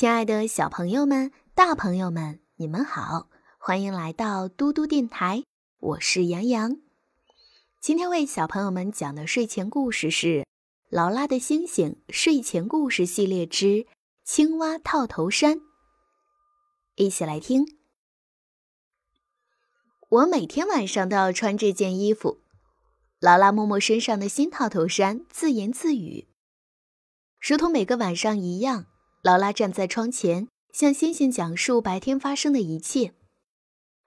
亲爱的小朋友们、大朋友们，你们好，欢迎来到嘟嘟电台，我是杨洋。今天为小朋友们讲的睡前故事是《劳拉的星星睡前故事系列之青蛙套头衫》，一起来听。我每天晚上都要穿这件衣服。劳拉摸摸身上的新套头衫，自言自语。如同每个晚上一样，劳拉站在窗前，向星星讲述白天发生的一切。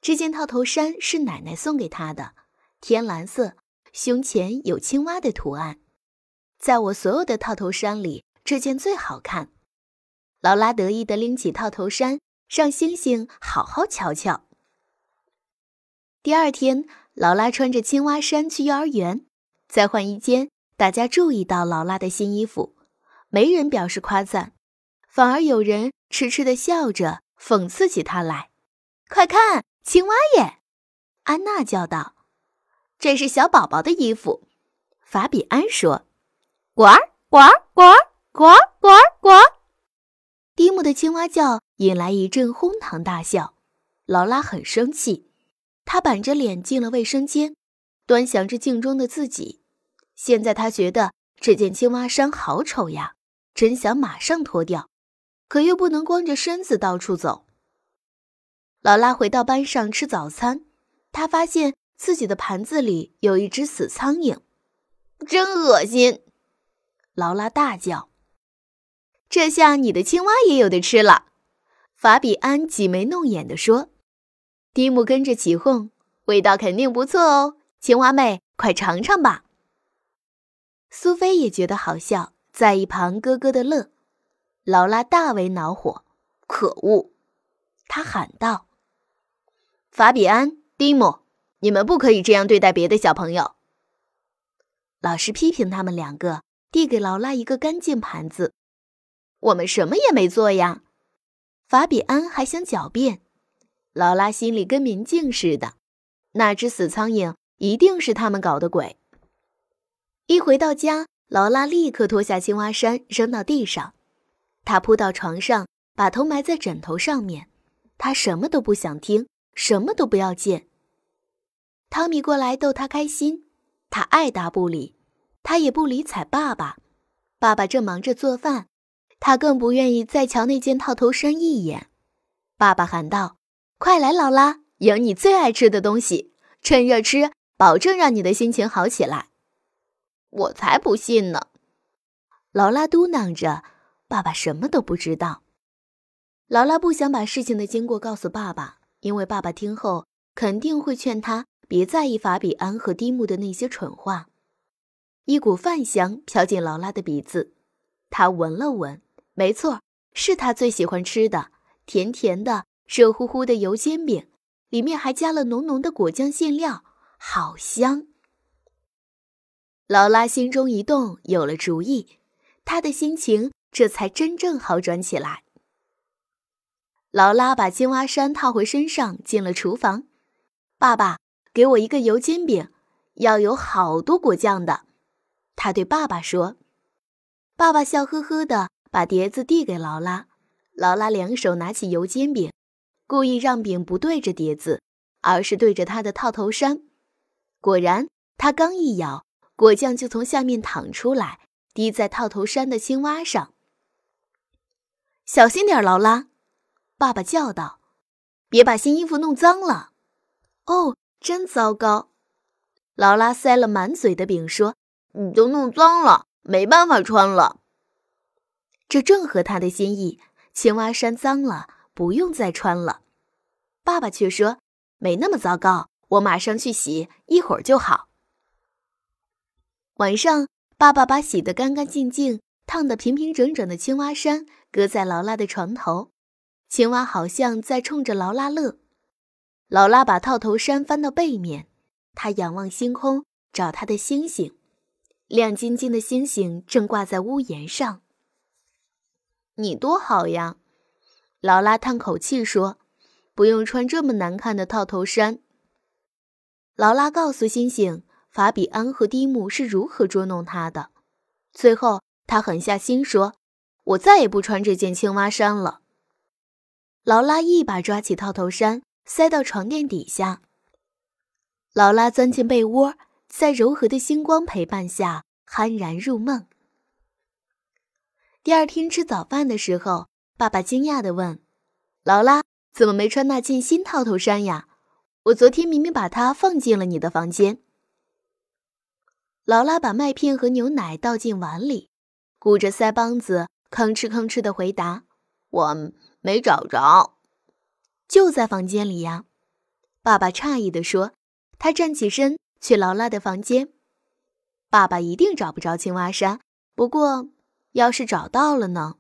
这件套头衫是奶奶送给她的，天蓝色，胸前有青蛙的图案。在我所有的套头衫里，这件最好看。劳拉得意地拎起套头衫，让星星好好瞧瞧。第二天。劳拉穿着青蛙衫去幼儿园，在换衣间，大家注意到劳拉的新衣服，没人表示夸赞，反而有人痴痴地笑着讽刺起他来。快看，青蛙耶！安娜叫道：“这是小宝宝的衣服。”法比安说：“呱呱呱呱呱呱！”蒂姆的青蛙叫引来一阵哄堂大笑，劳拉很生气。她板着脸进了卫生间，端详着镜中的自己。现在她觉得这件青蛙衫好丑呀，真想马上脱掉，可又不能光着身子到处走。劳拉回到班上吃早餐，她发现自己的盘子里有一只死苍蝇，真恶心！劳拉大叫：“这下你的青蛙也有的吃了。”法比安挤眉弄眼地说。蒂姆跟着起哄，味道肯定不错哦，青蛙妹，快尝尝吧。苏菲也觉得好笑，在一旁咯咯的乐。劳拉大为恼火，可恶！她喊道：“法比安、蒂姆，你们不可以这样对待别的小朋友。”老师批评他们两个，递给劳拉一个干净盘子。我们什么也没做呀。法比安还想狡辩。劳拉心里跟明镜似的，那只死苍蝇一定是他们搞的鬼。一回到家，劳拉立刻脱下青蛙衫扔到地上，他扑到床上，把头埋在枕头上面。他什么都不想听，什么都不要见。汤米过来逗他开心，他爱答不理，他也不理睬爸爸。爸爸正忙着做饭，他更不愿意再瞧那件套头衫一眼。爸爸喊道。快来，劳拉，有你最爱吃的东西，趁热吃，保证让你的心情好起来。我才不信呢！劳拉嘟囔着：“爸爸什么都不知道。”劳拉不想把事情的经过告诉爸爸，因为爸爸听后肯定会劝他别在意法比安和蒂姆的那些蠢话。一股饭香飘进劳拉的鼻子，他闻了闻，没错，是他最喜欢吃的，甜甜的。热乎乎的油煎饼，里面还加了浓浓的果酱馅料，好香。劳拉心中一动，有了主意，她的心情这才真正好转起来。劳拉把青蛙衫套回身上，进了厨房。爸爸，给我一个油煎饼，要有好多果酱的。他对爸爸说。爸爸笑呵呵的把碟子递给劳拉，劳拉两手拿起油煎饼。故意让饼不对着碟子，而是对着他的套头衫。果然，他刚一咬，果酱就从下面淌出来，滴在套头衫的青蛙上。小心点，劳拉！爸爸叫道：“别把新衣服弄脏了。”哦，真糟糕！劳拉塞了满嘴的饼，说：“你都弄脏了，没办法穿了。”这正合他的心意，青蛙衫脏了，不用再穿了。爸爸却说：“没那么糟糕，我马上去洗，一会儿就好。”晚上，爸爸把洗得干干净净、烫得平平整整的青蛙衫搁在劳拉的床头，青蛙好像在冲着劳拉乐。劳拉把套头衫翻到背面，她仰望星空，找她的星星。亮晶晶的星星正挂在屋檐上。你多好呀！劳拉叹口气说。不用穿这么难看的套头衫。劳拉告诉星星，法比安和蒂姆是如何捉弄他的。最后，他狠下心说：“我再也不穿这件青蛙衫了。”劳拉一把抓起套头衫，塞到床垫底下。劳拉钻进被窝，在柔和的星光陪伴下酣然入梦。第二天吃早饭的时候，爸爸惊讶地问：“劳拉，怎么没穿那件新套头衫呀？我昨天明明把它放进了你的房间。”劳拉把麦片和牛奶倒进碗里，鼓着腮帮子，吭哧吭哧地回答：“我。”没找着，就在房间里呀。爸爸诧异地说：“他站起身去劳拉的房间。爸爸一定找不着青蛙衫。不过，要是找到了呢？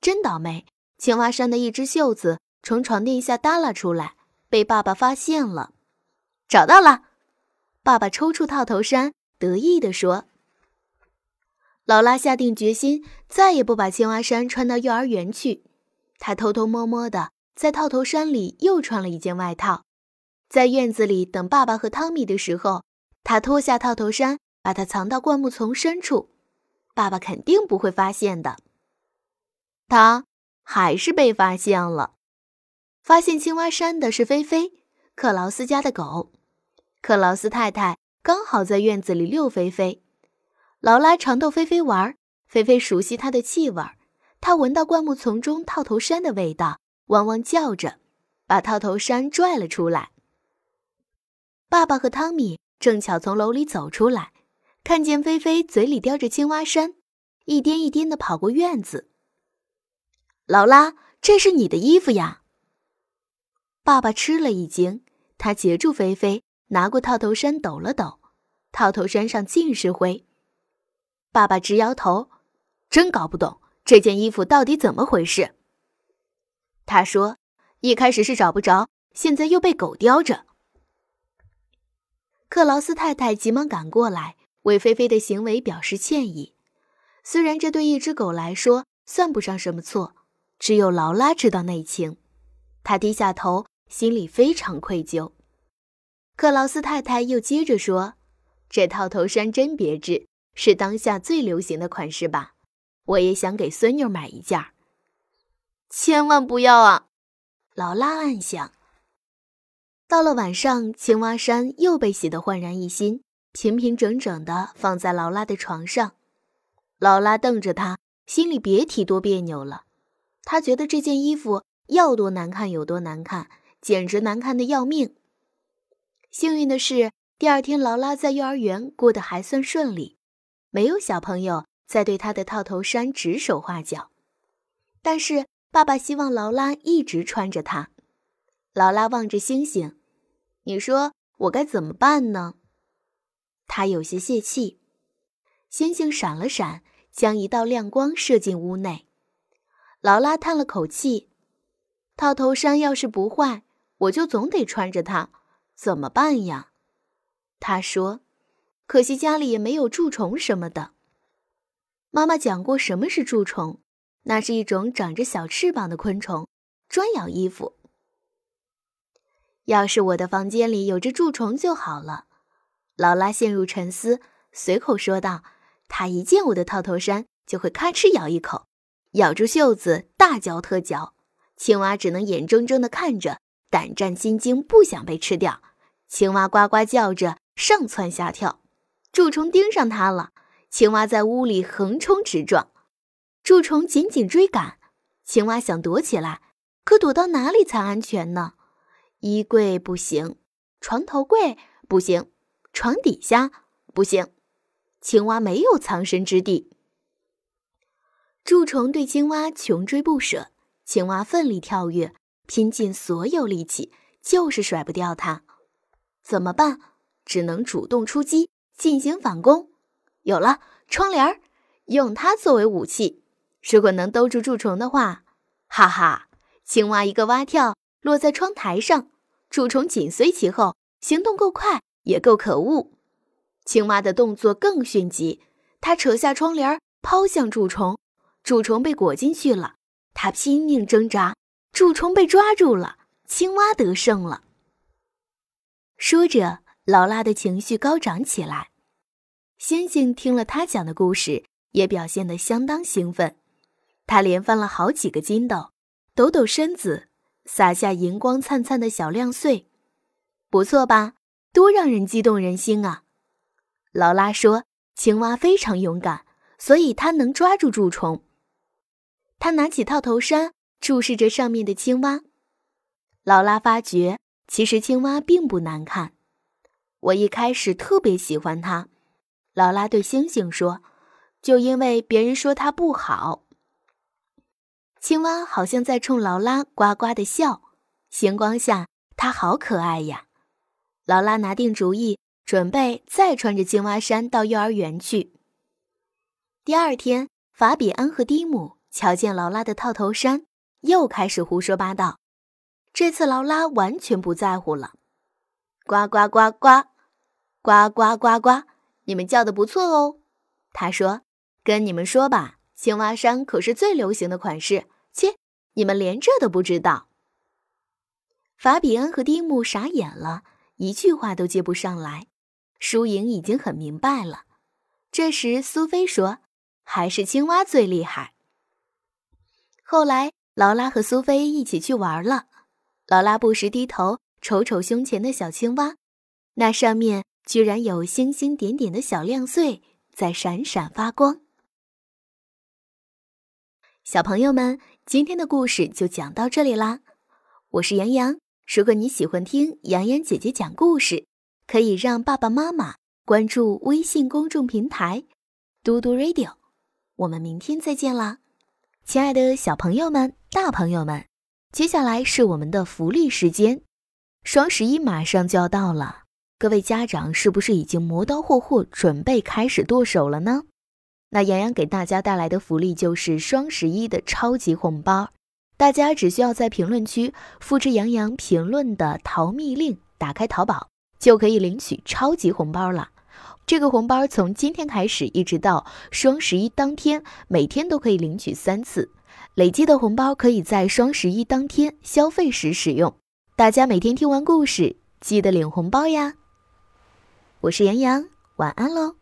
真倒霉！青蛙衫的一只袖子从床垫下耷拉出来，被爸爸发现了。找到了！爸爸抽出套头衫，得意地说。劳拉下定决心，再也不把青蛙衫穿到幼儿园去。他偷偷摸摸的在套头衫里又穿了一件外套，在院子里等爸爸和汤米的时候，他脱下套头衫，把它藏到灌木丛深处，爸爸肯定不会发现的。他还是被发现了。发现青蛙衫的是菲菲，克劳斯家的狗。克劳斯太太刚好在院子里遛菲菲，劳拉常逗菲菲玩，菲菲熟悉它的气味。它闻到灌木丛中套头衫的味道，汪汪叫着，把套头衫拽了出来。爸爸和汤米正巧从楼里走出来，看见菲菲嘴里叼着青蛙衫，一颠一颠地跑过院子。劳拉，这是你的衣服呀！爸爸吃了一惊，他截住菲菲，拿过套头衫抖了抖，套头衫上尽是灰。爸爸直摇头，真搞不懂。这件衣服到底怎么回事？他说：“一开始是找不着，现在又被狗叼着。”克劳斯太太急忙赶过来，为菲菲的行为表示歉意。虽然这对一只狗来说算不上什么错，只有劳拉知道内情。她低下头，心里非常愧疚。克劳斯太太又接着说：“这套头衫真别致，是当下最流行的款式吧？”我也想给孙女买一件，千万不要啊！劳拉暗想。到了晚上，青蛙衫又被洗得焕然一新，平平整整的放在劳拉的床上。劳拉瞪着他，心里别提多别扭了。他觉得这件衣服要多难看有多难看，简直难看的要命。幸运的是，第二天劳拉在幼儿园过得还算顺利，没有小朋友。在对他的套头衫指手画脚，但是爸爸希望劳拉一直穿着它。劳拉望着星星，你说我该怎么办呢？他有些泄气。星星闪了闪，将一道亮光射进屋内。劳拉叹了口气：“套头衫要是不坏，我就总得穿着它，怎么办呀？”他说：“可惜家里也没有蛀虫什么的。”妈妈讲过什么是蛀虫，那是一种长着小翅膀的昆虫，专咬衣服。要是我的房间里有只蛀虫就好了。劳拉陷入沉思，随口说道：“它一见我的套头衫，就会咔哧咬一口，咬住袖子，大嚼特嚼。青蛙只能眼睁睁地看着，胆战心惊，不想被吃掉。青蛙呱呱叫着，上蹿下跳，蛀虫盯上它了。”青蛙在屋里横冲直撞，蛀虫紧紧追赶。青蛙想躲起来，可躲到哪里才安全呢？衣柜不行，床头柜不行，床底下不行。青蛙没有藏身之地。蛀虫对青蛙穷追不舍，青蛙奋力跳跃，拼尽所有力气，就是甩不掉它。怎么办？只能主动出击，进行反攻。有了窗帘儿，用它作为武器。如果能兜住蛀虫的话，哈哈！青蛙一个蛙跳，落在窗台上，蛀虫紧随其后，行动够快，也够可恶。青蛙的动作更迅疾，它扯下窗帘，抛向蛀虫，蛀虫被裹进去了。它拼命挣扎，蛀虫被抓住了，青蛙得胜了。说着，劳拉的情绪高涨起来。星星听了他讲的故事，也表现得相当兴奋。他连翻了好几个筋斗，抖抖身子，撒下银光灿灿的小亮碎，不错吧？多让人激动人心啊！劳拉说：“青蛙非常勇敢，所以它能抓住蛀虫。”他拿起套头衫，注视着上面的青蛙。劳拉发觉，其实青蛙并不难看。我一开始特别喜欢它，劳拉对星星说：“就因为别人说它不好。”青蛙好像在冲劳拉呱呱的笑，星光下它好可爱呀。劳拉拿定主意，准备再穿着青蛙衫到幼儿园去。第二天，法比安和蒂姆瞧见劳拉的套头衫，又开始胡说八道。这次劳拉完全不在乎了，呱呱呱呱。呱呱呱呱！你们叫的不错哦。他说：“跟你们说吧，青蛙衫可是最流行的款式。切，你们连这都不知道。”法比恩和蒂姆傻眼了，一句话都接不上来。输赢已经很明白了。这时，苏菲说：“还是青蛙最厉害。”后来，劳拉和苏菲一起去玩了。劳拉不时低头瞅瞅胸前的小青蛙，那上面。居然有星星点点的小亮碎在闪闪发光。小朋友们，今天的故事就讲到这里啦。我是杨洋，如果你喜欢听洋洋姐姐讲故事，可以让爸爸妈妈关注微信公众平台“嘟嘟 radio”。我们明天再见啦，亲爱的小朋友们、大朋友们，接下来是我们的福利时间，双十一马上就要到了。各位家长是不是已经磨刀霍霍，准备开始剁手了呢？那洋洋给大家带来的福利就是双十一的超级红包，大家只需要在评论区复制杨洋评论的淘密令，打开淘宝就可以领取超级红包了。这个红包从今天开始一直到双十一当天，每天都可以领取三次，累积的红包可以在双十一当天消费时使用。大家每天听完故事，记得领红包呀！我是杨洋，晚安喽。